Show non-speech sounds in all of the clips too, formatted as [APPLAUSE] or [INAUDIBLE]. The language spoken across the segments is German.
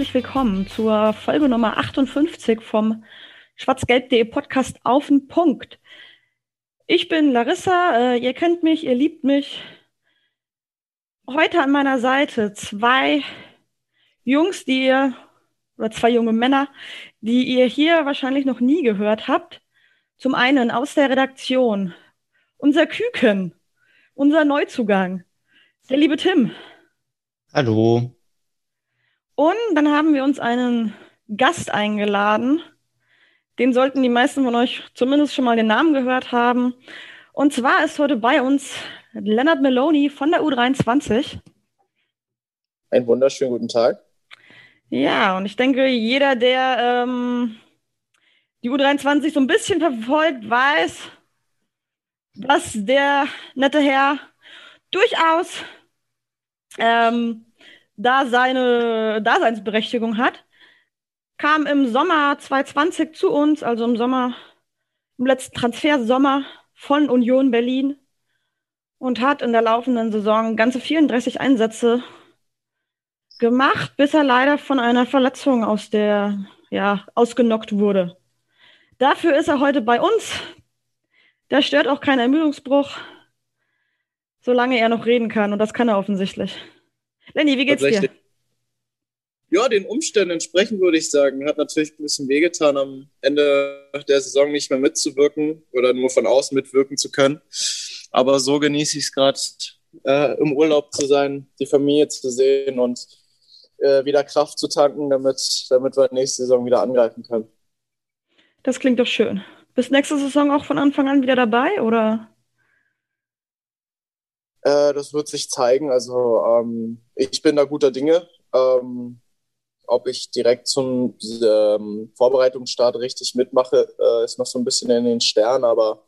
Herzlich willkommen zur Folge Nummer 58 vom schwarzgelb.de Podcast auf den Punkt. Ich bin Larissa, äh, ihr kennt mich, ihr liebt mich. Heute an meiner Seite zwei Jungs, die ihr, oder zwei junge Männer, die ihr hier wahrscheinlich noch nie gehört habt. Zum einen aus der Redaktion, unser Küken, unser Neuzugang, der liebe Tim. Hallo. Und dann haben wir uns einen Gast eingeladen. Den sollten die meisten von euch zumindest schon mal den Namen gehört haben. Und zwar ist heute bei uns Leonard Meloni von der U23. Einen wunderschönen guten Tag. Ja, und ich denke, jeder, der ähm, die U23 so ein bisschen verfolgt, weiß, dass der nette Herr durchaus ähm, da seine Daseinsberechtigung hat, kam im Sommer 2020 zu uns, also im Sommer, im letzten Transfersommer von Union Berlin und hat in der laufenden Saison ganze 34 Einsätze gemacht, bis er leider von einer Verletzung aus der, ja, ausgenockt wurde. Dafür ist er heute bei uns. Da stört auch kein Ermüdungsbruch, solange er noch reden kann. Und das kann er offensichtlich. Lenny, wie geht's dir? Ja, den Umständen entsprechend würde ich sagen. Hat natürlich ein bisschen wehgetan, am Ende der Saison nicht mehr mitzuwirken oder nur von außen mitwirken zu können. Aber so genieße ich es gerade, äh, im Urlaub zu sein, die Familie zu sehen und äh, wieder Kraft zu tanken, damit, damit wir nächste Saison wieder angreifen können. Das klingt doch schön. Bist nächste Saison auch von Anfang an wieder dabei, oder? Äh, das wird sich zeigen. Also ähm, ich bin da guter Dinge. Ähm, ob ich direkt zum ähm, Vorbereitungsstart richtig mitmache, äh, ist noch so ein bisschen in den Sternen, aber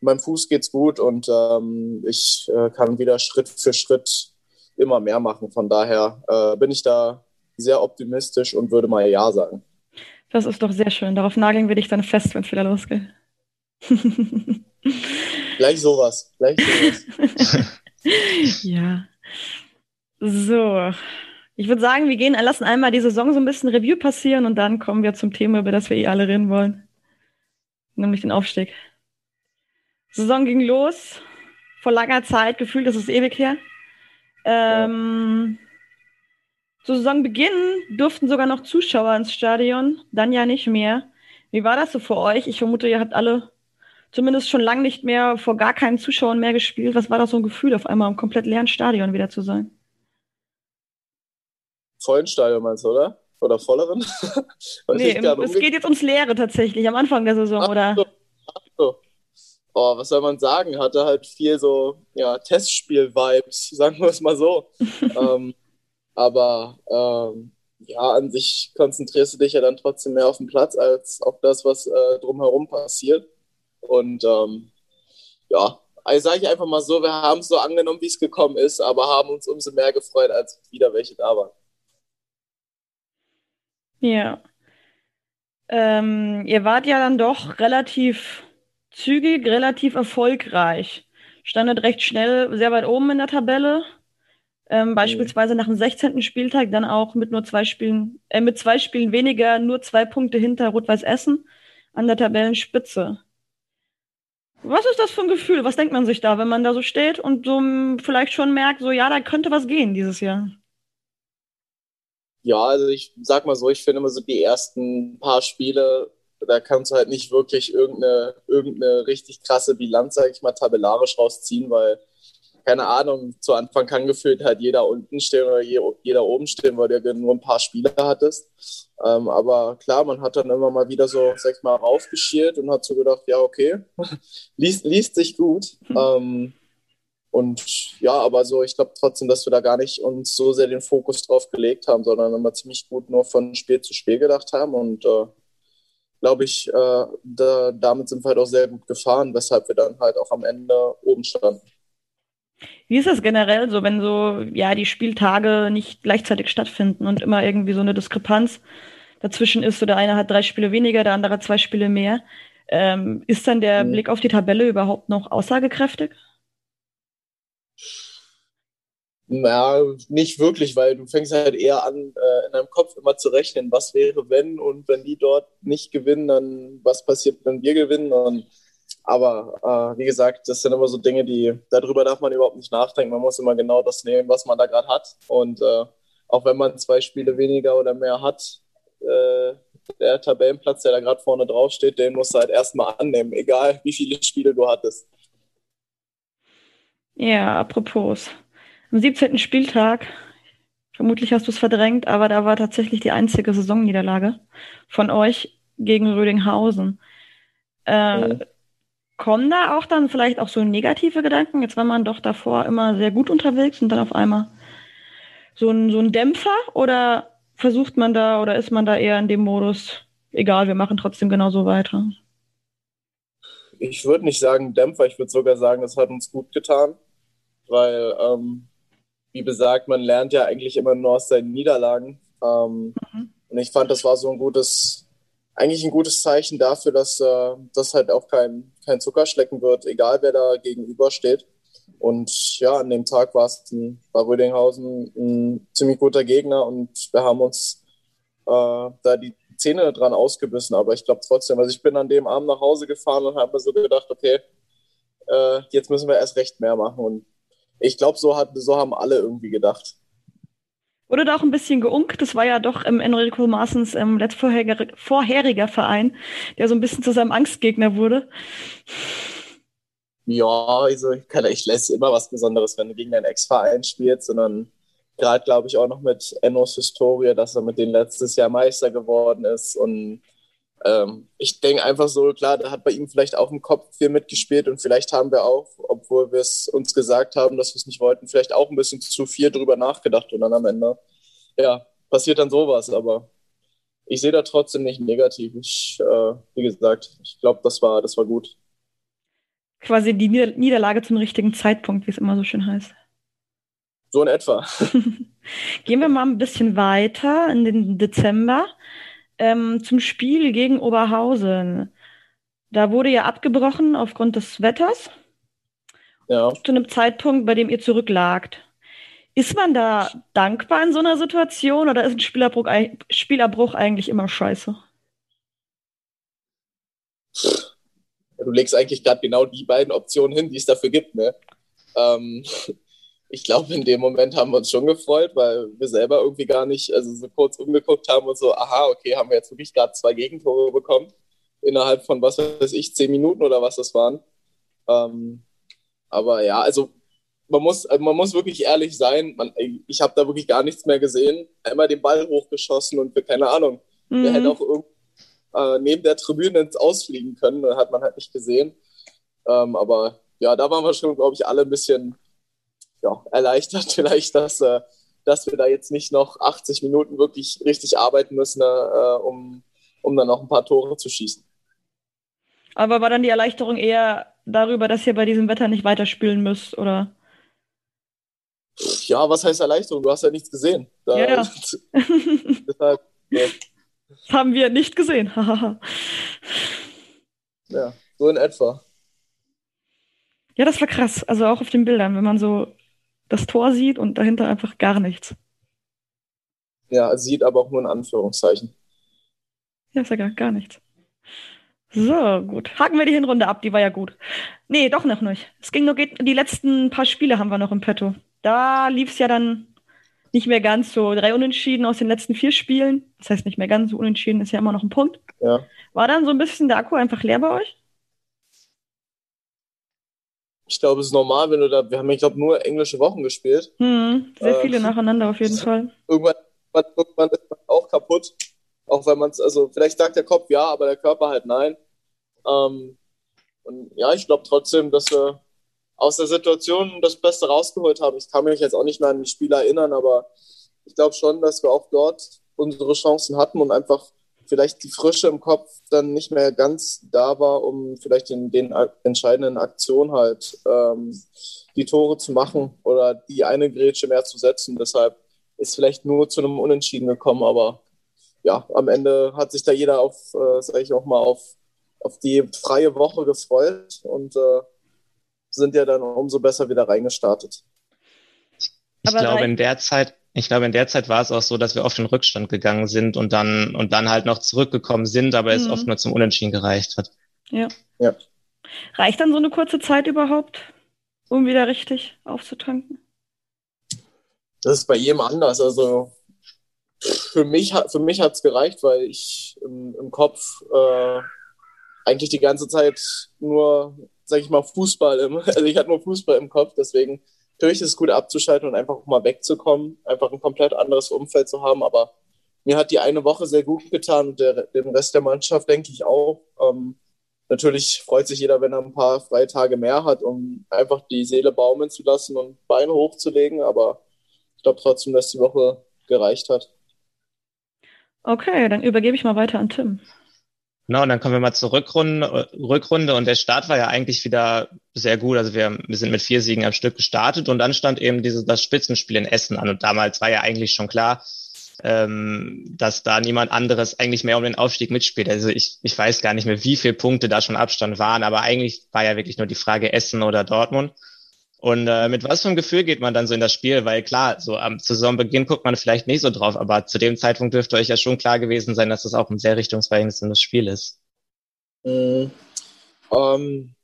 meinem Fuß geht's gut und ähm, ich äh, kann wieder Schritt für Schritt immer mehr machen. Von daher äh, bin ich da sehr optimistisch und würde mal Ja sagen. Das ist doch sehr schön. Darauf nageln wir dich dann fest, wenn es wieder losgeht. [LAUGHS] Gleich sowas. Gleich sowas. [LAUGHS] [LAUGHS] ja. So. Ich würde sagen, wir gehen, lassen einmal die Saison so ein bisschen Review passieren und dann kommen wir zum Thema, über das wir eh alle reden wollen. Nämlich den Aufstieg. Saison ging los. Vor langer Zeit, gefühlt ist es ewig her. Ähm, ja. Zu Saisonbeginn durften sogar noch Zuschauer ins Stadion, dann ja nicht mehr. Wie war das so für euch? Ich vermute, ihr habt alle zumindest schon lange nicht mehr vor gar keinen Zuschauern mehr gespielt. Was war das so ein Gefühl, auf einmal im komplett leeren Stadion wieder zu sein? Vollen Stadion meinst du, oder? Oder volleren? [LAUGHS] nee, im, es geht jetzt ums Leere tatsächlich, am Anfang der Saison, ach oder? So, ach so. Oh, was soll man sagen? Hatte halt viel so ja, Testspiel-Vibes, [LAUGHS] sagen wir es mal so. [LAUGHS] ähm, aber ähm, ja, an sich konzentrierst du dich ja dann trotzdem mehr auf den Platz als auf das, was äh, drumherum passiert. Und ähm, ja, also sage ich einfach mal so, wir haben es so angenommen, wie es gekommen ist, aber haben uns umso mehr gefreut, als wieder welche da waren. Ja. Ähm, ihr wart ja dann doch relativ zügig, relativ erfolgreich. Standet recht schnell sehr weit oben in der Tabelle. Ähm, beispielsweise nach dem 16. Spieltag dann auch mit nur zwei Spielen, äh, mit zwei Spielen weniger, nur zwei Punkte hinter Rot-Weiß Essen an der Tabellenspitze. Was ist das für ein Gefühl? Was denkt man sich da, wenn man da so steht und so vielleicht schon merkt, so ja, da könnte was gehen dieses Jahr? Ja, also ich sag mal so, ich finde immer so die ersten paar Spiele, da kannst du halt nicht wirklich irgendeine, irgendeine richtig krasse Bilanz, sag ich mal, tabellarisch rausziehen, weil keine Ahnung, zu Anfang kann gefühlt halt jeder unten stehen oder jeder oben stehen, weil du nur ein paar Spiele hattest. Ähm, aber klar, man hat dann immer mal wieder so, sag ich mal, raufgeschiert und hat so gedacht, ja, okay, [LAUGHS] liest, liest sich gut. Hm. Ähm, Und ja, aber so, ich glaube trotzdem, dass wir da gar nicht uns so sehr den Fokus drauf gelegt haben, sondern immer ziemlich gut nur von Spiel zu Spiel gedacht haben. Und äh, glaube ich, äh, da, damit sind wir halt auch sehr gut gefahren, weshalb wir dann halt auch am Ende oben standen. Wie ist das generell so, wenn so, ja, die Spieltage nicht gleichzeitig stattfinden und immer irgendwie so eine Diskrepanz dazwischen ist, so der eine hat drei Spiele weniger, der andere zwei Spiele mehr. Ähm, ist dann der mhm. Blick auf die Tabelle überhaupt noch aussagekräftig? Ja, nicht wirklich, weil du fängst halt eher an, äh, in deinem Kopf immer zu rechnen, was wäre, wenn und wenn die dort nicht gewinnen, dann was passiert, wenn wir gewinnen. Und, aber äh, wie gesagt, das sind immer so Dinge, die darüber darf man überhaupt nicht nachdenken. Man muss immer genau das nehmen, was man da gerade hat. Und äh, auch wenn man zwei Spiele weniger oder mehr hat, äh, der Tabellenplatz, der da gerade vorne drauf steht, den musst du halt erstmal annehmen, egal wie viele Spiele du hattest. Ja, apropos. Am 17. Spieltag, vermutlich hast du es verdrängt, aber da war tatsächlich die einzige Saisonniederlage von euch gegen Rödinghausen. Äh, mhm. Kommen da auch dann vielleicht auch so negative Gedanken? Jetzt war man doch davor immer sehr gut unterwegs und dann auf einmal so ein, so ein Dämpfer oder versucht man da oder ist man da eher in dem Modus, egal, wir machen trotzdem genauso weiter? Ich würde nicht sagen Dämpfer, ich würde sogar sagen, es hat uns gut getan, weil, ähm, wie besagt, man lernt ja eigentlich immer nur aus seinen Niederlagen. Ähm, mhm. Und ich fand, das war so ein gutes, eigentlich ein gutes Zeichen dafür, dass äh, das halt auch kein, kein Zuckerschlecken wird, egal wer da gegenüber steht. Und ja, an dem Tag war es ein, war Rödinghausen ein ziemlich guter Gegner und wir haben uns äh, da die Zähne dran ausgebissen. Aber ich glaube trotzdem, also ich bin an dem Abend nach Hause gefahren und habe mir so gedacht, okay, äh, jetzt müssen wir erst recht mehr machen. Und ich glaube, so, so haben alle irgendwie gedacht. Wurde da auch ein bisschen geunkt? Das war ja doch im Enrico Maaßens ähm, letztvorheriger vorheriger Verein, der so ein bisschen zu seinem Angstgegner wurde. Ja, also ich lässt immer was Besonderes, wenn du gegen deinen Ex-Verein spielst, sondern gerade glaube ich auch noch mit Ennos Historie, dass er mit denen letztes Jahr Meister geworden ist und ähm, ich denke einfach so, klar, da hat bei ihm vielleicht auch im Kopf viel mitgespielt und vielleicht haben wir auch, obwohl wir es uns gesagt haben, dass wir es nicht wollten, vielleicht auch ein bisschen zu viel drüber nachgedacht und dann am Ende, ja, passiert dann sowas, aber ich sehe da trotzdem nicht negativ. Ich, äh, wie gesagt, ich glaube, das war, das war gut quasi die Nieder Niederlage zum richtigen Zeitpunkt, wie es immer so schön heißt. So in etwa. [LAUGHS] Gehen wir mal ein bisschen weiter in den Dezember ähm, zum Spiel gegen Oberhausen. Da wurde ja abgebrochen aufgrund des Wetters. Ja. Zu einem Zeitpunkt, bei dem ihr zurücklagt. Ist man da dankbar in so einer Situation oder ist ein Spielerbruch, Spielerbruch eigentlich immer scheiße? du legst eigentlich gerade genau die beiden Optionen hin, die es dafür gibt. Ne? Ähm, ich glaube, in dem Moment haben wir uns schon gefreut, weil wir selber irgendwie gar nicht, also so kurz umgeguckt haben und so, aha, okay, haben wir jetzt wirklich gerade zwei Gegentore bekommen innerhalb von, was weiß ich, zehn Minuten oder was das waren. Ähm, aber ja, also man muss, man muss wirklich ehrlich sein, man, ich habe da wirklich gar nichts mehr gesehen. Einmal den Ball hochgeschossen und wir, keine Ahnung, mhm. der hätte auch irgendwie äh, neben der Tribüne ins Ausfliegen können. Hat man halt nicht gesehen. Ähm, aber ja, da waren wir schon, glaube ich, alle ein bisschen ja, erleichtert [LAUGHS] vielleicht, dass, äh, dass wir da jetzt nicht noch 80 Minuten wirklich richtig arbeiten müssen, äh, um, um dann noch ein paar Tore zu schießen. Aber war dann die Erleichterung eher darüber, dass ihr bei diesem Wetter nicht weiterspielen müsst, oder? Ja, was heißt Erleichterung? Du hast ja nichts gesehen. Da, ja, ja. [LAUGHS] deshalb, ja. Das haben wir nicht gesehen. [LAUGHS] ja, so in etwa. Ja, das war krass. Also auch auf den Bildern, wenn man so das Tor sieht und dahinter einfach gar nichts. Ja, sieht aber auch nur in Anführungszeichen. Ja, ist ja gar, gar nichts. So, gut. Haken wir die Hinrunde ab, die war ja gut. Nee, doch noch nicht. Es ging nur, die letzten paar Spiele haben wir noch im Petto. Da lief es ja dann nicht mehr ganz so. Drei Unentschieden aus den letzten vier Spielen. Das heißt nicht mehr ganz so unentschieden, ist ja immer noch ein Punkt. Ja. War dann so ein bisschen der Akku einfach leer bei euch? Ich glaube, es ist normal, wenn du da, wir haben, ich glaube, nur englische Wochen gespielt. Hm, sehr äh, viele nacheinander auf jeden Fall. Irgendwann, irgendwann ist man auch kaputt. Auch wenn man es, also vielleicht sagt der Kopf ja, aber der Körper halt nein. Ähm, und ja, ich glaube trotzdem, dass wir aus der Situation das Beste rausgeholt haben. Ich kann mich jetzt auch nicht mehr an die Spiele erinnern, aber ich glaube schon, dass wir auch dort unsere Chancen hatten und einfach vielleicht die Frische im Kopf dann nicht mehr ganz da war, um vielleicht in den entscheidenden Aktionen halt ähm, die Tore zu machen oder die eine Grätsche mehr zu setzen. Deshalb ist vielleicht nur zu einem Unentschieden gekommen, aber ja, am Ende hat sich da jeder auf, äh, sage ich auch mal, auf, auf die freie Woche gefreut und äh, sind ja dann umso besser wieder reingestartet. Ich aber glaube, in der Zeit, ich glaube, in der Zeit war es auch so, dass wir oft in Rückstand gegangen sind und dann, und dann halt noch zurückgekommen sind, aber mhm. es oft nur zum Unentschieden gereicht hat. Ja. ja. Reicht dann so eine kurze Zeit überhaupt, um wieder richtig aufzutanken? Das ist bei jedem anders. Also für mich, für mich hat es gereicht, weil ich im, im Kopf äh, eigentlich die ganze Zeit nur, sag ich mal, Fußball im, [LAUGHS] also ich hatte nur Fußball im Kopf, deswegen natürlich ist es gut abzuschalten und einfach mal wegzukommen, einfach ein komplett anderes Umfeld zu haben, aber mir hat die eine Woche sehr gut getan und der, dem Rest der Mannschaft denke ich auch. Ähm, natürlich freut sich jeder, wenn er ein paar freie Tage mehr hat, um einfach die Seele baumeln zu lassen und Beine hochzulegen, aber ich glaube trotzdem, dass die Woche gereicht hat. Okay, dann übergebe ich mal weiter an Tim. Genau, und dann kommen wir mal zur Rückrunde, Rückrunde und der Start war ja eigentlich wieder sehr gut. Also wir, wir sind mit vier Siegen am Stück gestartet und dann stand eben dieses, das Spitzenspiel in Essen an und damals war ja eigentlich schon klar, ähm, dass da niemand anderes eigentlich mehr um den Aufstieg mitspielt. Also ich, ich weiß gar nicht mehr, wie viele Punkte da schon Abstand waren, aber eigentlich war ja wirklich nur die Frage Essen oder Dortmund. Und äh, mit was für einem Gefühl geht man dann so in das Spiel? Weil klar, so am Saisonbeginn guckt man vielleicht nicht so drauf, aber zu dem Zeitpunkt dürfte euch ja schon klar gewesen sein, dass das auch ein sehr richtungsweisendes Spiel ist. Mhm. Um,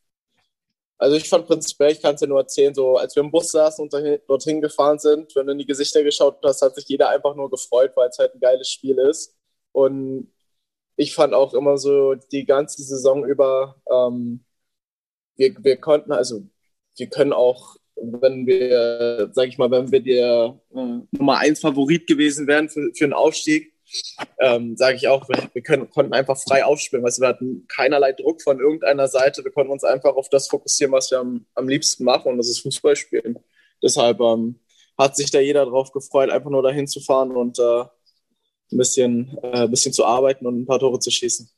also ich fand prinzipiell, ich kann es ja nur erzählen, so als wir im Bus saßen und dorthin gefahren sind, wenn du in die Gesichter geschaut hast, hat sich jeder einfach nur gefreut, weil es halt ein geiles Spiel ist. Und ich fand auch immer so die ganze Saison über, ähm, wir, wir konnten, also wir können auch, wenn wir, sag ich mal, wenn wir der äh, Nummer eins Favorit gewesen wären für, für einen Aufstieg, ähm, sage ich auch, wir, können, konnten einfach frei aufspielen. Weißt, wir hatten keinerlei Druck von irgendeiner Seite. Wir konnten uns einfach auf das fokussieren, was wir am, am liebsten machen, und das ist Fußball spielen. Deshalb ähm, hat sich da jeder drauf gefreut, einfach nur dahin zu fahren und äh, ein bisschen, äh, ein bisschen zu arbeiten und ein paar Tore zu schießen.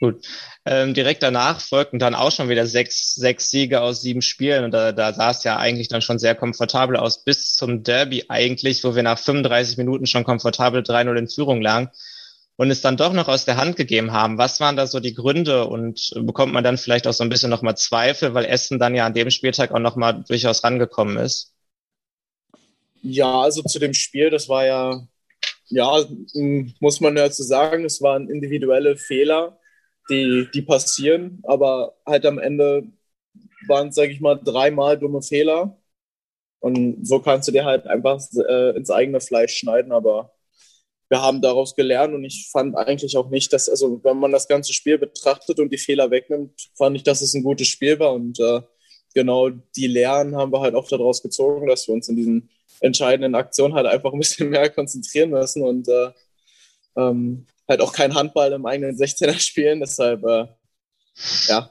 Gut. Ähm, direkt danach folgten dann auch schon wieder sechs, sechs Siege aus sieben Spielen und da, da sah es ja eigentlich dann schon sehr komfortabel aus bis zum Derby eigentlich, wo wir nach 35 Minuten schon komfortabel 3-0 in Führung lagen und es dann doch noch aus der Hand gegeben haben. Was waren da so die Gründe und bekommt man dann vielleicht auch so ein bisschen nochmal Zweifel, weil Essen dann ja an dem Spieltag auch nochmal durchaus rangekommen ist? Ja, also zu dem Spiel, das war ja, ja, muss man ja zu sagen, es waren individuelle Fehler die, die passieren, aber halt am Ende waren es, sage ich mal, dreimal dumme Fehler. Und so kannst du dir halt einfach äh, ins eigene Fleisch schneiden, aber wir haben daraus gelernt und ich fand eigentlich auch nicht, dass, also wenn man das ganze Spiel betrachtet und die Fehler wegnimmt, fand ich, dass es ein gutes Spiel war und äh, genau die Lehren haben wir halt auch daraus gezogen, dass wir uns in diesen entscheidenden Aktionen halt einfach ein bisschen [LAUGHS] mehr konzentrieren müssen und äh, ähm, halt auch kein Handball im eigenen 16er spielen. Deshalb, äh, ja,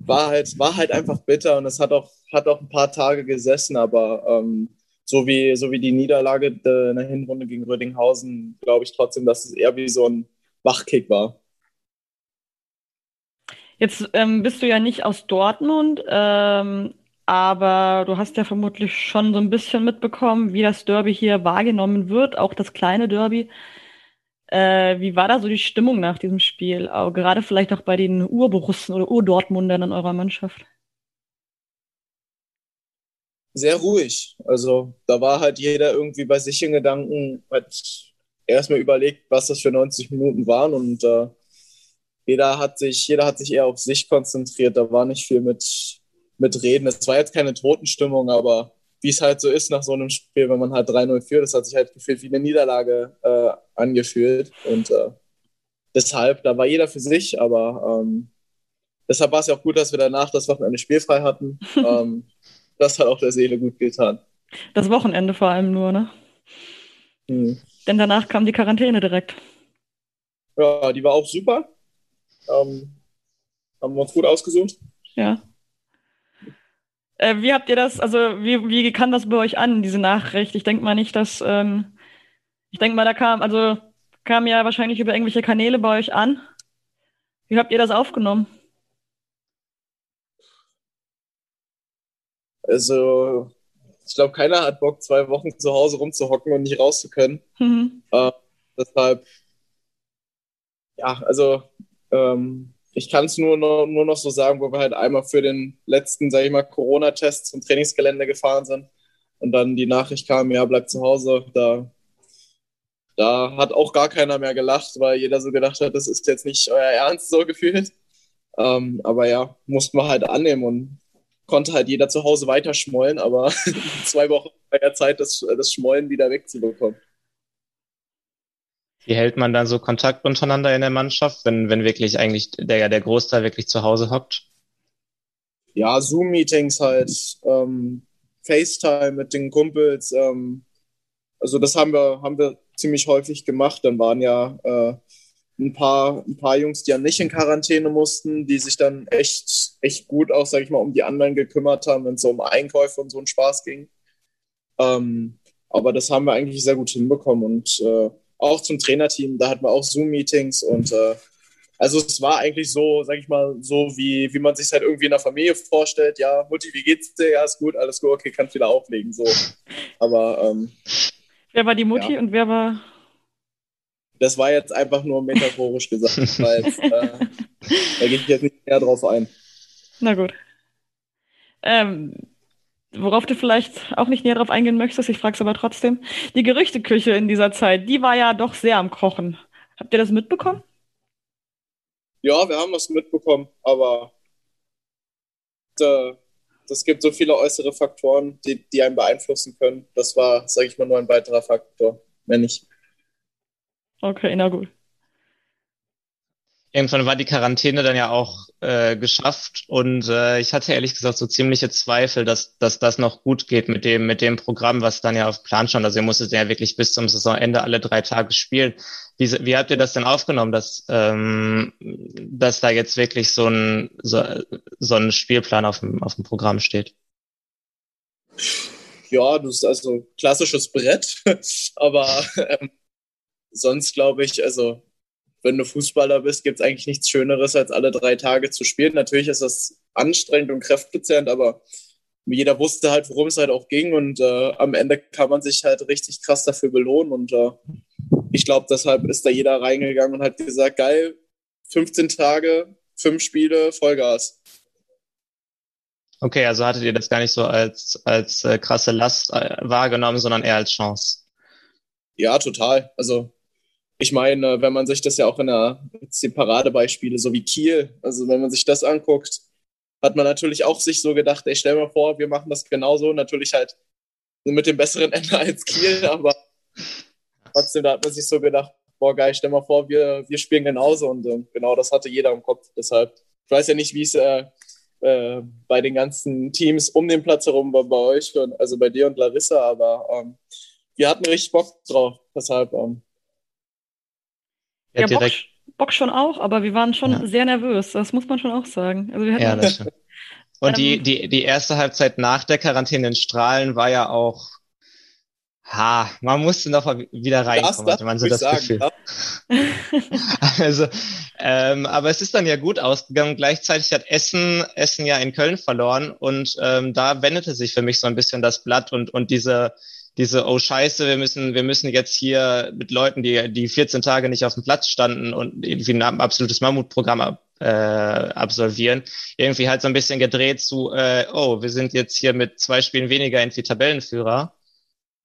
war halt, war halt einfach bitter und es hat auch, hat auch ein paar Tage gesessen, aber ähm, so, wie, so wie die Niederlage in der Hinrunde gegen Rödinghausen, glaube ich trotzdem, dass es eher wie so ein Wachkick war. Jetzt ähm, bist du ja nicht aus Dortmund, ähm, aber du hast ja vermutlich schon so ein bisschen mitbekommen, wie das Derby hier wahrgenommen wird, auch das kleine Derby. Äh, wie war da so die Stimmung nach diesem Spiel? Auch gerade vielleicht auch bei den Urborussen oder Urdortmundern in eurer Mannschaft? Sehr ruhig. Also da war halt jeder irgendwie bei sich in Gedanken, hat erstmal überlegt, was das für 90 Minuten waren und äh, jeder hat sich, jeder hat sich eher auf sich konzentriert. Da war nicht viel mit, mit Reden. Es war jetzt keine Totenstimmung, aber wie es halt so ist nach so einem Spiel, wenn man halt 3-0 führt. Das hat sich halt gefühlt wie eine Niederlage äh, angefühlt. Und äh, deshalb, da war jeder für sich, aber ähm, deshalb war es ja auch gut, dass wir danach das Wochenende spielfrei hatten. [LAUGHS] ähm, das hat auch der Seele gut getan. Das Wochenende vor allem nur, ne? Hm. Denn danach kam die Quarantäne direkt. Ja, die war auch super. Ähm, haben wir uns gut ausgesucht. Ja. Äh, wie habt ihr das, also wie, wie kam das bei euch an, diese Nachricht? Ich denke mal nicht, dass, ähm, ich denke mal, da kam, also kam ja wahrscheinlich über irgendwelche Kanäle bei euch an. Wie habt ihr das aufgenommen? Also, ich glaube, keiner hat Bock, zwei Wochen zu Hause rumzuhocken und nicht raus zu können. Mhm. Äh, deshalb, ja, also ähm, ich kann es nur, noch, nur noch so sagen, wo wir halt einmal für den letzten, sage ich mal, Corona-Test zum Trainingsgelände gefahren sind und dann die Nachricht kam, ja, bleib zu Hause. Da, da hat auch gar keiner mehr gelacht, weil jeder so gedacht hat, das ist jetzt nicht euer Ernst so gefühlt. Ähm, aber ja, mussten wir halt annehmen und konnte halt jeder zu Hause weiter schmollen, aber [LAUGHS] zwei Wochen bei der Zeit, das, das Schmollen wieder wegzubekommen. Wie hält man dann so Kontakt untereinander in der Mannschaft, wenn, wenn wirklich eigentlich der, der Großteil wirklich zu Hause hockt? Ja, Zoom-Meetings halt, ähm, FaceTime mit den Kumpels. Ähm, also das haben wir, haben wir ziemlich häufig gemacht. Dann waren ja äh, ein paar, ein paar Jungs, die ja nicht in Quarantäne mussten, die sich dann echt, echt gut auch, sag ich mal, um die anderen gekümmert haben, wenn es so um Einkäufe und so einen Spaß ging. Ähm, aber das haben wir eigentlich sehr gut hinbekommen und äh, auch zum Trainerteam, da hatten wir auch Zoom-Meetings und äh, also es war eigentlich so, sag ich mal, so wie, wie man sich halt irgendwie in der Familie vorstellt. Ja, Mutti, wie geht's dir? Ja, ist gut, alles gut, okay, kannst wieder auflegen. So. Aber ähm, wer war die Mutti ja. und wer war. Das war jetzt einfach nur metaphorisch gesagt, [LAUGHS] weil äh, da gehe ich jetzt nicht mehr drauf ein. Na gut. Ähm, worauf du vielleicht auch nicht näher drauf eingehen möchtest, ich frage es aber trotzdem. Die Gerüchteküche in dieser Zeit, die war ja doch sehr am Kochen. Habt ihr das mitbekommen? Ja, wir haben das mitbekommen, aber das gibt so viele äußere Faktoren, die, die einen beeinflussen können. Das war, sage ich mal, nur ein weiterer Faktor, wenn nicht. Okay, na gut irgendwann war die Quarantäne dann ja auch äh, geschafft und äh, ich hatte ehrlich gesagt so ziemliche Zweifel, dass, dass das noch gut geht mit dem, mit dem Programm, was dann ja auf Plan stand. Also ihr musstet ja wirklich bis zum Saisonende alle drei Tage spielen. Wie, wie habt ihr das denn aufgenommen, dass, ähm, dass da jetzt wirklich so ein, so, so ein Spielplan auf dem, auf dem Programm steht? Ja, das ist also klassisches Brett, [LAUGHS] aber ähm, sonst glaube ich, also wenn du Fußballer bist, gibt es eigentlich nichts Schöneres, als alle drei Tage zu spielen. Natürlich ist das anstrengend und kräftezehrend, aber jeder wusste halt, worum es halt auch ging und äh, am Ende kann man sich halt richtig krass dafür belohnen und äh, ich glaube, deshalb ist da jeder reingegangen und hat gesagt, geil, 15 Tage, fünf Spiele, Vollgas. Okay, also hattet ihr das gar nicht so als, als äh, krasse Last äh, wahrgenommen, sondern eher als Chance. Ja, total. Also ich meine, wenn man sich das ja auch in der die Paradebeispiele, so wie Kiel, also wenn man sich das anguckt, hat man natürlich auch sich so gedacht, ey, stell mir vor, wir machen das genauso, natürlich halt mit dem besseren Ende [LAUGHS] als Kiel, aber trotzdem, da hat man sich so gedacht, boah, geil, stell mal vor, wir, wir spielen genauso und äh, genau das hatte jeder im Kopf. Deshalb, ich weiß ja nicht, wie es äh, äh, bei den ganzen Teams um den Platz herum war bei euch, und, also bei dir und Larissa, aber ähm, wir hatten richtig Bock drauf. Deshalb, ähm, ja, ja Bock, Bock, schon auch, aber wir waren schon ja. sehr nervös. Das muss man schon auch sagen. Also wir ja, das stimmt. Und die, die, die erste Halbzeit nach der Quarantäne in Strahlen war ja auch, ha, man musste noch mal wieder reinkommen, hatte man so das sagen, Gefühl. Ja. [LAUGHS] [LAUGHS] also, ähm, aber es ist dann ja gut ausgegangen. Gleichzeitig hat Essen, Essen ja in Köln verloren und ähm, da wendete sich für mich so ein bisschen das Blatt und, und diese, diese, oh Scheiße, wir müssen, wir müssen jetzt hier mit Leuten, die, die 14 Tage nicht auf dem Platz standen und irgendwie ein absolutes Mammutprogramm äh, absolvieren, irgendwie halt so ein bisschen gedreht zu, äh, oh, wir sind jetzt hier mit zwei Spielen weniger irgendwie Tabellenführer.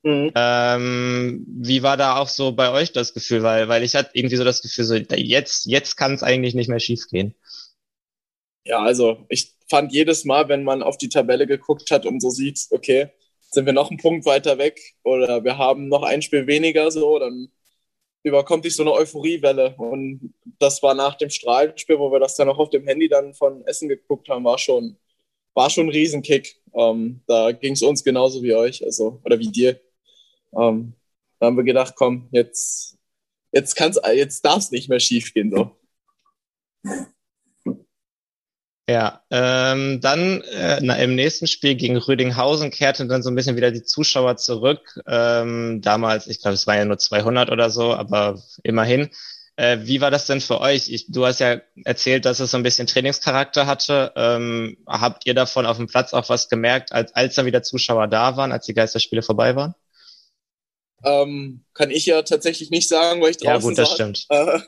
Mhm. Ähm, wie war da auch so bei euch das Gefühl? Weil, weil ich hatte irgendwie so das Gefühl, so jetzt, jetzt kann es eigentlich nicht mehr schiefgehen. Ja, also ich fand jedes Mal, wenn man auf die Tabelle geguckt hat und so sieht, okay, sind wir noch einen Punkt weiter weg oder wir haben noch ein Spiel weniger, so, dann überkommt dich so eine Euphoriewelle. Und das war nach dem Strahlenspiel, wo wir das dann auch auf dem Handy dann von Essen geguckt haben, war schon, war schon ein Riesenkick. Ähm, da ging es uns genauso wie euch, also, oder wie dir. Ähm, da haben wir gedacht, komm, jetzt, jetzt kann's, jetzt darf es nicht mehr schief gehen, so. Ja, ähm, dann äh, na, im nächsten Spiel gegen Rüdinghausen kehrten dann so ein bisschen wieder die Zuschauer zurück. Ähm, damals, ich glaube, es waren ja nur 200 oder so, aber immerhin. Äh, wie war das denn für euch? Ich, du hast ja erzählt, dass es so ein bisschen Trainingscharakter hatte. Ähm, habt ihr davon auf dem Platz auch was gemerkt, als, als da wieder Zuschauer da waren, als die Geisterspiele vorbei waren? Ähm, kann ich ja tatsächlich nicht sagen, weil ich draußen Ja, gut, das saß. stimmt. Äh,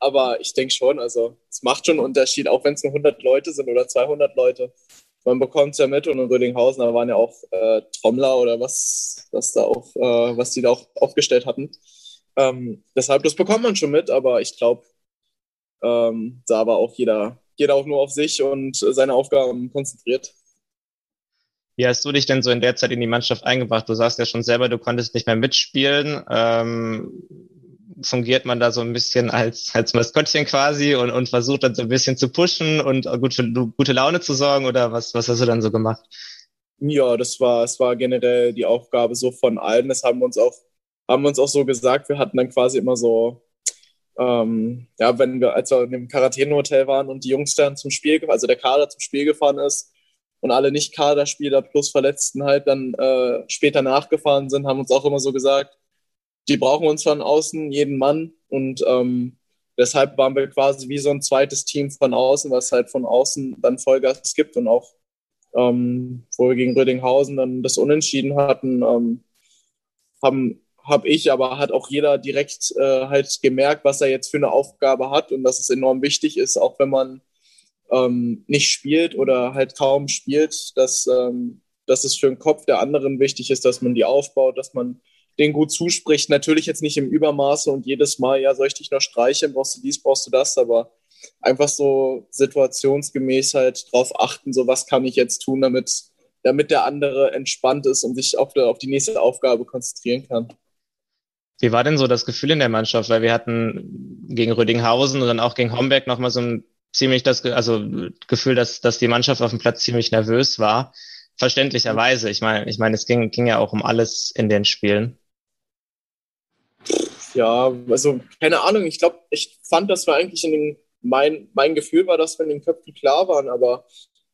aber ich denke schon, also es macht schon einen Unterschied, auch wenn es nur 100 Leute sind oder 200 Leute. Man bekommt es ja mit und in Rödinghausen, da waren ja auch äh, Trommler oder was, was da auch, äh, was die da auch aufgestellt hatten. Ähm, deshalb, das bekommt man schon mit, aber ich glaube, ähm, da war auch jeder, jeder auch nur auf sich und seine Aufgaben konzentriert. Wie hast du dich denn so in der Zeit in die Mannschaft eingebracht? Du sagst ja schon selber, du konntest nicht mehr mitspielen. Ähm, fungiert man da so ein bisschen als, als Maskottchen quasi und, und versucht dann so ein bisschen zu pushen und gut für gute Laune zu sorgen oder was, was hast du dann so gemacht? Ja, das war, es war generell die Aufgabe so von allen. Das haben wir uns auch, haben wir uns auch so gesagt. Wir hatten dann quasi immer so, ähm, ja, wenn wir, als wir in dem Quarantänehotel waren und die Jungs dann zum Spiel, also der Kader zum Spiel gefahren ist und alle Nicht-Kaderspieler plus Verletzten halt dann äh, später nachgefahren sind, haben uns auch immer so gesagt, die brauchen uns von außen, jeden Mann. Und ähm, deshalb waren wir quasi wie so ein zweites Team von außen, was halt von außen dann Vollgas gibt und auch ähm, wo wir gegen Rödinghausen dann das Unentschieden hatten, ähm, haben habe ich, aber hat auch jeder direkt äh, halt gemerkt, was er jetzt für eine Aufgabe hat und dass es enorm wichtig ist, auch wenn man ähm, nicht spielt oder halt kaum spielt, dass, ähm, dass es für den Kopf der anderen wichtig ist, dass man die aufbaut, dass man den gut zuspricht. Natürlich jetzt nicht im Übermaße und jedes Mal, ja, soll ich dich noch streichen, brauchst du dies, brauchst du das, aber einfach so situationsgemäß halt drauf achten, so was kann ich jetzt tun, damit, damit der andere entspannt ist und sich auf, auf die nächste Aufgabe konzentrieren kann. Wie war denn so das Gefühl in der Mannschaft? Weil wir hatten gegen Rödinghausen und dann auch gegen Homberg nochmal so ein ziemlich das also Gefühl, dass, dass die Mannschaft auf dem Platz ziemlich nervös war. Verständlicherweise. Ich meine, ich meine, es ging, ging ja auch um alles in den Spielen. Ja, also keine Ahnung. Ich glaube, ich fand, das war eigentlich in den, mein, mein Gefühl war, dass wir in den Köpfen klar waren, aber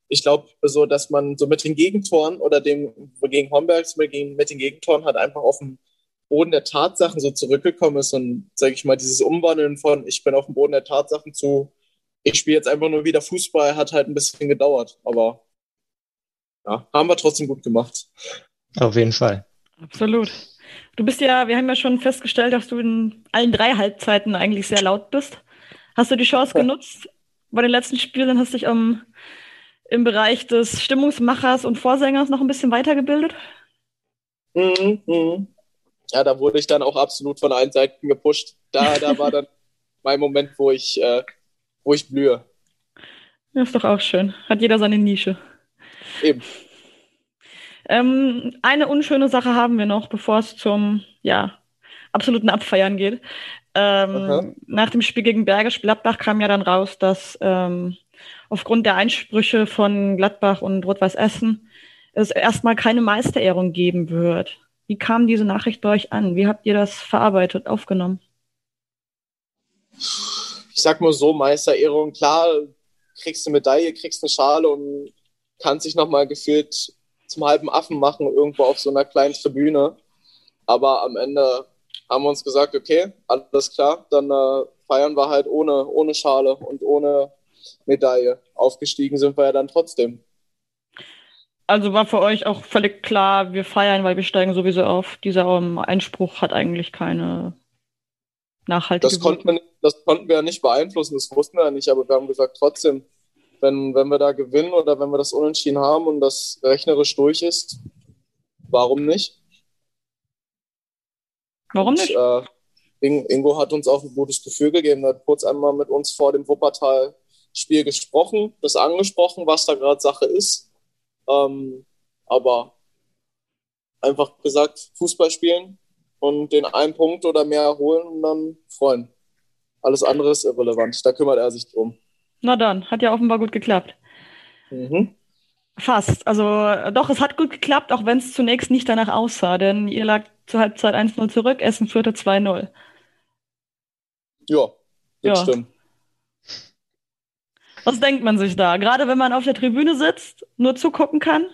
ich glaube, so, dass man so mit den Gegentoren oder dem gegen Homberg mit, mit den Gegentoren hat einfach auf dem Boden der Tatsachen so zurückgekommen ist und, sage ich mal, dieses Umwandeln von ich bin auf dem Boden der Tatsachen zu ich spiele jetzt einfach nur wieder Fußball, hat halt ein bisschen gedauert, aber ja, haben wir trotzdem gut gemacht. Auf jeden Fall. Absolut. Du bist ja, wir haben ja schon festgestellt, dass du in allen drei Halbzeiten eigentlich sehr laut bist. Hast du die Chance genutzt? Bei den letzten Spielen hast du dich um, im Bereich des Stimmungsmachers und Vorsängers noch ein bisschen weitergebildet? Mhm, mh. Ja, da wurde ich dann auch absolut von allen Seiten gepusht. Da, da war dann [LAUGHS] mein Moment, wo ich, äh, wo ich blühe. Das ist doch auch schön. Hat jeder seine Nische. Eben. Ähm, eine unschöne Sache haben wir noch, bevor es zum ja, absoluten Abfeiern geht. Ähm, nach dem Spiel gegen Bergisch Gladbach kam ja dann raus, dass ähm, aufgrund der Einsprüche von Gladbach und Rot-Weiß Essen es erstmal keine Meisterehrung geben wird. Wie kam diese Nachricht bei euch an? Wie habt ihr das verarbeitet, aufgenommen? Ich sag mal so, Meisterehrung, klar, kriegst du Medaille, kriegst eine Schale und kannst dich nochmal gefühlt zum halben Affen machen, irgendwo auf so einer kleinen Tribüne. Aber am Ende haben wir uns gesagt, okay, alles klar, dann äh, feiern wir halt ohne, ohne Schale und ohne Medaille. Aufgestiegen sind wir ja dann trotzdem. Also war für euch auch völlig klar, wir feiern, weil wir steigen sowieso auf. Dieser um, Einspruch hat eigentlich keine nachhaltige das konnten, wir, das konnten wir ja nicht beeinflussen, das wussten wir ja nicht, aber wir haben gesagt, trotzdem, wenn, wenn wir da gewinnen oder wenn wir das unentschieden haben und das rechnerisch durch ist, warum nicht? Warum nicht? Und, äh, Ingo hat uns auch ein gutes Gefühl gegeben, er hat kurz einmal mit uns vor dem Wuppertal-Spiel gesprochen, das angesprochen, was da gerade Sache ist. Ähm, aber einfach gesagt, Fußball spielen und den einen Punkt oder mehr holen und dann freuen. Alles andere ist irrelevant. Da kümmert er sich drum. Na dann, hat ja offenbar gut geklappt. Mhm. Fast. Also doch, es hat gut geklappt, auch wenn es zunächst nicht danach aussah, denn ihr lag zur Halbzeit 1-0 zurück, Essen führte 2-0. Ja, das Ja. stimmt. Was denkt man sich da? Gerade wenn man auf der Tribüne sitzt, nur zugucken kann?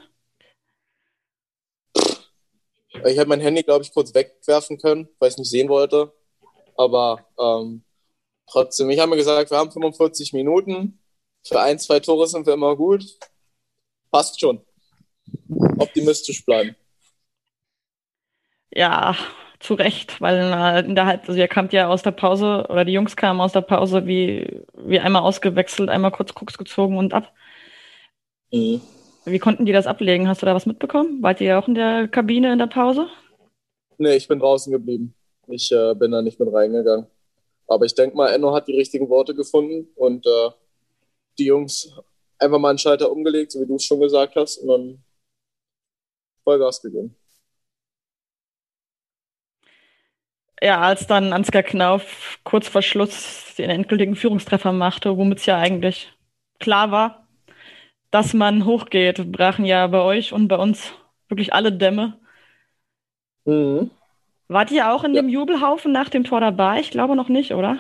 Ich hätte mein Handy, glaube ich, kurz wegwerfen können, weil ich es nicht sehen wollte. Aber ähm, trotzdem, ich habe mir gesagt, wir haben 45 Minuten. Für ein, zwei Tore sind wir immer gut. Passt schon. Optimistisch bleiben. Ja, zu Recht, weil äh, in der Halb, also ihr kamt ja aus der Pause, oder die Jungs kamen aus der Pause wie, wie einmal ausgewechselt, einmal kurz Kucks gezogen und ab. Mhm. Wie konnten die das ablegen? Hast du da was mitbekommen? Wart ihr auch in der Kabine in der Pause? Nee, ich bin draußen geblieben. Ich äh, bin da nicht mit reingegangen. Aber ich denke mal, Enno hat die richtigen Worte gefunden und äh, die Jungs einfach mal einen Schalter umgelegt, so wie du es schon gesagt hast, und dann Vollgas gegeben. Ja, als dann Ansgar Knauf kurz vor Schluss den endgültigen Führungstreffer machte, womit es ja eigentlich klar war, dass man hochgeht, brachen ja bei euch und bei uns wirklich alle Dämme. Mhm. Wart ihr auch in Ja. dem Jubelhaufen nach dem Tor dabei? Ich glaube noch nicht, oder?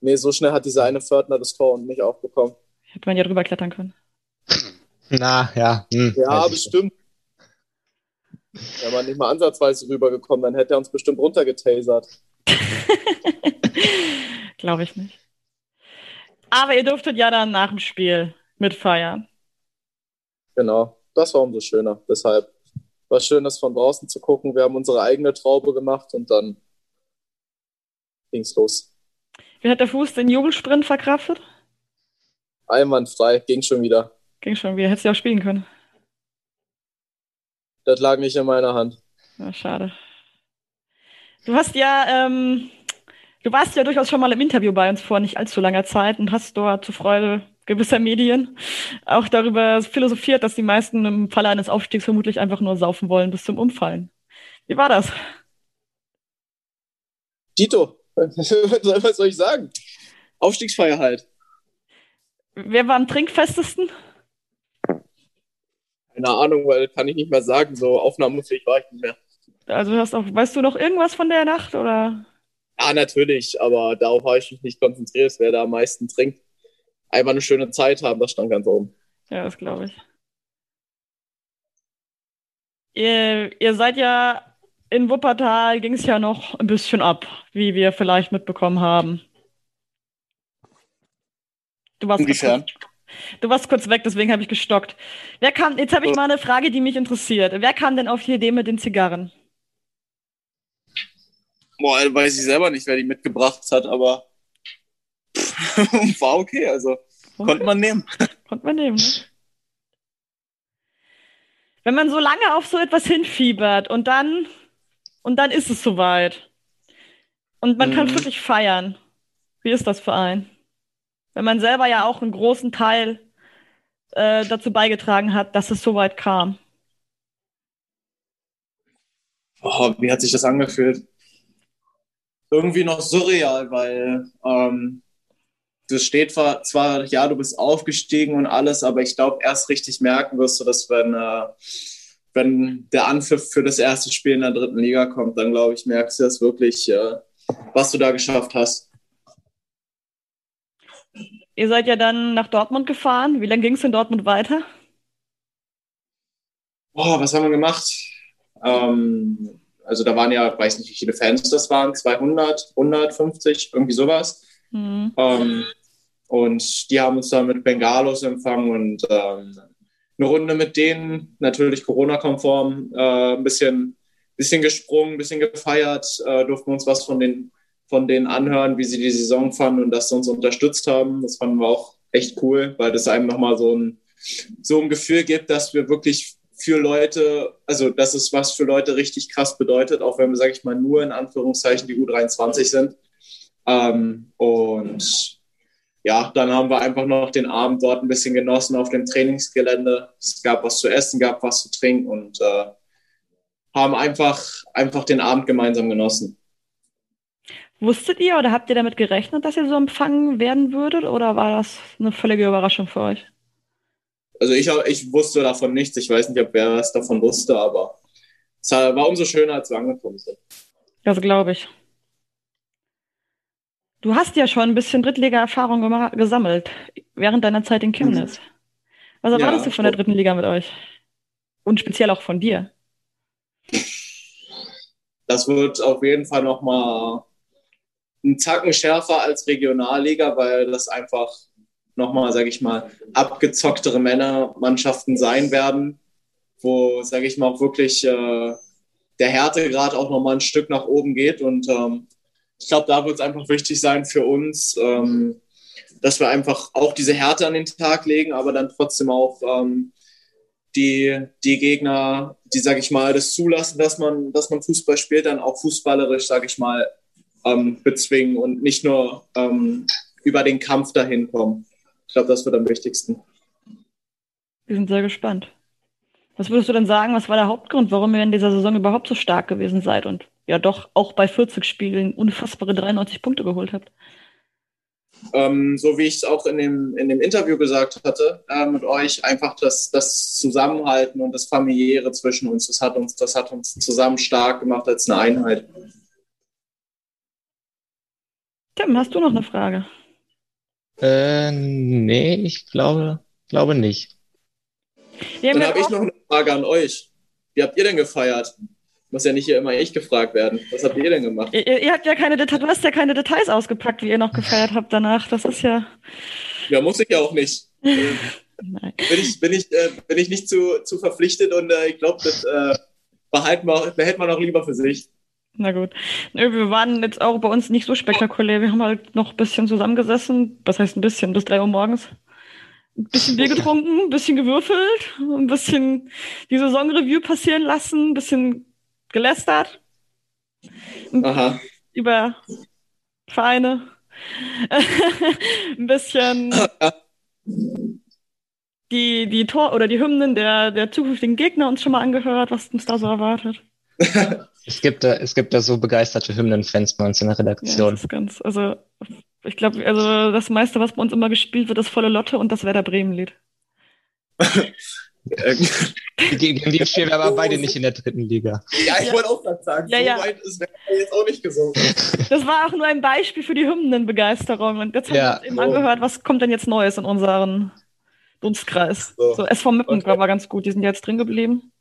Nee, so schnell hat dieser eine Pförtner das Tor und nicht aufbekommen. Hätte man ja drüber klettern können. [LAUGHS] Na, ja. Hm, Ja, bestimmt. Wäre man nicht mal ansatzweise rübergekommen, dann hätte er uns bestimmt runtergetasert. [LAUGHS] glaube ich nicht. Aber ihr durftet ja dann nach dem Spiel mitfeiern. Genau, das war umso schöner. Deshalb war schön, das von draußen zu gucken. Wir haben unsere eigene Traube gemacht und dann ging's los. Wie hat der Fuß den Jubelsprint verkraftet? Einwandfrei, ging schon wieder. Ging schon wieder. Hättest du ja auch spielen können. Das lag nicht in meiner Hand. Ja, schade. Du hast ja, ähm, du warst ja durchaus schon mal im Interview bei uns vor nicht allzu langer Zeit und hast dort zur Freude gewisser Medien auch darüber philosophiert, dass die meisten im Falle eines Aufstiegs vermutlich einfach nur saufen wollen bis zum Umfallen. Wie war das? Dito, [LAUGHS] was soll ich sagen? Aufstiegsfeier halt. Wer war am trinkfestesten? Keine Ahnung, weil kann ich nicht mehr sagen. So aufnahmefähig war ich nicht mehr. Also hast auch, weißt du noch irgendwas von der Nacht oder? Ja, natürlich, aber darauf habe ich mich nicht konzentriert, wer da am meisten trinkt. Einfach eine schöne Zeit haben, das stand ganz oben. Ja, das glaube ich. Ihr, ihr seid ja in Wuppertal, ging es ja noch ein bisschen ab, wie wir vielleicht mitbekommen haben. Du warst, Inwiefern? Kurz, du warst kurz weg, deswegen habe ich gestockt. Wer kam, jetzt habe ich mal eine Frage, die mich interessiert. Wer kam denn auf die Idee mit den Zigarren? Boah, weiß ich selber nicht, wer die mitgebracht hat, aber [LAUGHS] war okay, also konnte man nehmen. Konnte man nehmen, ne? Wenn man so lange auf so etwas hinfiebert und dann, und dann ist es soweit. Und man kann Mhm. wirklich feiern. Wie ist das für einen? Wenn man selber ja auch einen großen Teil äh, dazu beigetragen hat, dass es soweit kam. Oh, wie hat sich das angefühlt? Irgendwie noch surreal, weil ähm, das steht zwar, ja, du bist aufgestiegen und alles, aber ich glaube, erst richtig merken wirst du das, wenn, äh, wenn der Anpfiff für das erste Spiel in der dritten Liga kommt, dann glaube ich, merkst du das wirklich, äh, was du da geschafft hast. Ihr seid ja dann nach Dortmund gefahren. Wie lange ging es in Dortmund weiter? Boah, was haben wir gemacht? Ähm, also da waren ja, weiß nicht, wie viele Fans das waren, 200, 150, irgendwie sowas. Hm. Ähm, und die haben uns dann mit Bengalos empfangen und ähm, eine Runde mit denen, natürlich Corona-konform, äh, ein bisschen, bisschen gesprungen, ein bisschen gefeiert, äh, durften uns was von den von denen anhören, wie sie die Saison fanden und dass sie uns unterstützt haben. Das fanden wir auch echt cool, weil das einem nochmal so ein, so ein Gefühl gibt, dass wir wirklich für Leute, also dass es was für Leute richtig krass bedeutet, auch wenn wir, sage ich mal, nur in Anführungszeichen die U23 sind. Ähm, und ja, dann haben wir einfach noch den Abend dort ein bisschen genossen auf dem Trainingsgelände. Es gab was zu essen, gab was zu trinken und äh, haben einfach, einfach den Abend gemeinsam genossen. Wusstet ihr oder habt ihr damit gerechnet, dass ihr so empfangen werden würdet? Oder war das eine völlige Überraschung für euch? Also ich, ich wusste davon nichts. Ich weiß nicht, ob wer was davon wusste, aber es war umso schöner, als wir angekommen sind. Das glaube ich. Du hast ja schon ein bisschen Drittliga-Erfahrung gesammelt während deiner Zeit in Chemnitz. Was erwartest ja. du von der dritten Liga mit euch? Und speziell auch von dir? Das wird auf jeden Fall nochmal ein Zacken schärfer als Regionalliga, weil das einfach nochmal, sage ich mal, abgezocktere Männermannschaften sein werden, wo, sage ich mal, wirklich äh, der Härtegrad auch nochmal ein Stück nach oben geht. Und ähm, ich glaube, da wird es einfach wichtig sein für uns, ähm, dass wir einfach auch diese Härte an den Tag legen, aber dann trotzdem auch ähm, die, die Gegner, die, sage ich mal, das zulassen, dass man, dass man Fußball spielt, dann auch fußballerisch, sage ich mal, ähm, bezwingen und nicht nur ähm, über den Kampf dahin kommen. Ich glaube, das wird am wichtigsten. Wir sind sehr gespannt. Was würdest du denn sagen, was war der Hauptgrund, warum ihr in dieser Saison überhaupt so stark gewesen seid und ja doch auch bei 40 Spielen unfassbare 93 Punkte geholt habt? Ähm, so wie ich es auch in dem, in dem Interview gesagt hatte äh, mit euch, einfach das, das Zusammenhalten und das Familiäre zwischen uns, das hat uns, das hat uns zusammen stark gemacht als eine Einheit. Tim, hast du noch eine Frage? Äh, nee, ich glaube, glaube nicht. Dann habe ich noch eine Frage an euch. Wie habt ihr denn gefeiert? Muss ja nicht hier immer ich gefragt werden. Was habt ihr denn gemacht? Ihr, ihr habt ja keine Details, du hast ja keine Details ausgepackt, wie ihr noch gefeiert habt danach. Das ist ja. Ja, muss ich ja auch nicht. [LAUGHS] Nein. Bin ich, bin ich, äh, bin ich nicht zu, zu verpflichtet und äh, ich glaube, das äh, behält man auch lieber für sich. Na gut. Nö, wir waren jetzt auch bei uns nicht so spektakulär. Wir haben halt noch ein bisschen zusammengesessen. Was heißt ein bisschen? Bis drei Uhr morgens. Ein bisschen Bier getrunken, ein bisschen gewürfelt, ein bisschen die Saisonreview passieren lassen, ein bisschen gelästert. Aha. Über Vereine. [LAUGHS] ein bisschen die, die Tor- oder die Hymnen der, der zukünftigen Gegner uns schon mal angehört, was uns da so erwartet. [LAUGHS] es, gibt da, es gibt da so begeisterte Hymnenfans bei uns in der Redaktion. Ja, das ist ganz, also ich glaube, also das meiste, was bei uns immer gespielt wird, ist volle Lotte und das Werder Bremen-Lied. [LAUGHS] Gegen die spielen wir aber beide nicht in der dritten Liga. Ja, ich ja. wollte auch gerade sagen, ja, so weit ist Werder jetzt auch nicht gesungen. [LAUGHS] Das war auch nur ein Beispiel für die Hymnenbegeisterung. Und jetzt haben wir uns eben oh. angehört, was kommt denn jetzt Neues in unseren Dunstkreis. So, so SV Mippen okay. war ganz gut, die sind jetzt drin geblieben.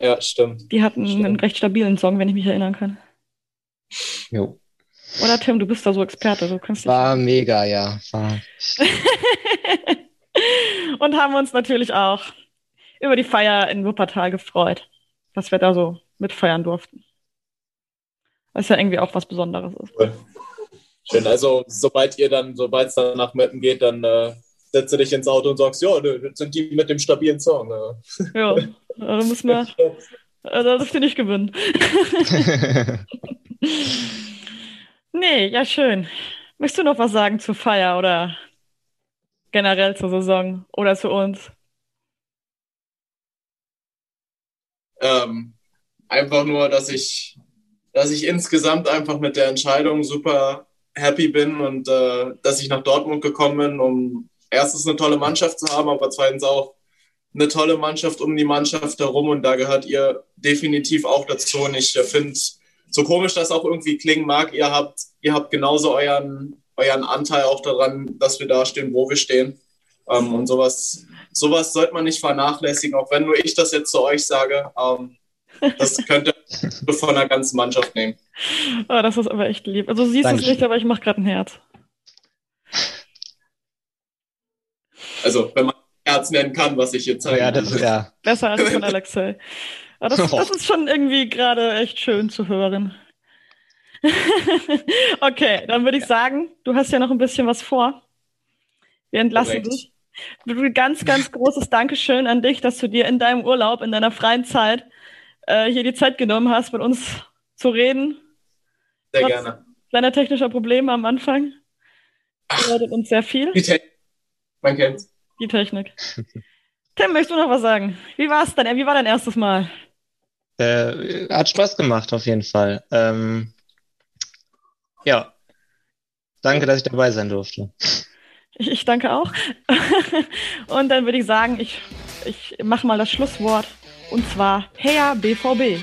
Ja, stimmt. Die hatten stimmt. einen recht stabilen Song, wenn ich mich erinnern kann. Jo. Oder Tim, du bist da so Experte. Du kannst War mega, ja. War. [LAUGHS] Und haben uns natürlich auch über die Feier in Wuppertal gefreut, dass wir da so mitfeiern durften. Was ja irgendwie auch was Besonderes ist. Schön, also sobald ihr dann, sobald es dann nach Meppen geht, dann äh, setzt du dich ins Auto und sagst, ja, das sind die mit dem stabilen Song. Äh. Ja, da müssen wir, [LAUGHS] da dürft ihr nicht gewinnen. [LAUGHS] nee, ja, schön. Möchtest du noch was sagen zur Feier oder generell zur Saison oder zu uns? Ähm, einfach nur, dass ich, dass ich insgesamt einfach mit der Entscheidung super happy bin und äh, dass ich nach Dortmund gekommen bin, um erstens eine tolle Mannschaft zu haben, aber zweitens auch eine tolle Mannschaft um die Mannschaft herum und da gehört ihr definitiv auch dazu. Und ich finde, so komisch das auch irgendwie klingen mag, ihr habt, ihr habt genauso euren, euren Anteil auch daran, dass wir da stehen, wo wir stehen. Ähm, und sowas, sowas sollte man nicht vernachlässigen, auch wenn nur ich das jetzt zu euch sage. Ähm, das [LAUGHS] könnte von einer ganzen Mannschaft nehmen. Oh, das ist aber echt lieb. Also du siehst Dankeschön. es nicht, aber ich mache gerade ein Herz. Also, wenn man Herz nennen kann, was ich jetzt zeige. Ja, das ist ja. Besser als von [LAUGHS] Alexei. Aber das, [LAUGHS] das ist schon irgendwie gerade echt schön zu hören. okay, dann würde ich sagen, du hast ja noch ein bisschen was vor. Wir entlassen Korrekt. dich. Ganz, ganz großes Dankeschön an dich, dass du dir in deinem Urlaub, in deiner freien Zeit äh, hier die Zeit genommen hast, mit uns zu reden. Sehr Trotz gerne. Kleiner technischer Probleme am Anfang. Bedeutet uns sehr viel. Die Technik. Man kennt's. Die Technik. Tim, möchtest du noch was sagen? Wie war es denn? Wie war dein erstes Mal? Äh, hat Spaß gemacht, auf jeden Fall. Ähm, ja. Danke, dass ich dabei sein durfte. Ich, danke auch. [LAUGHS] Und dann würde ich sagen, ich, ich mache mal das Schlusswort. Und zwar Herr BVB.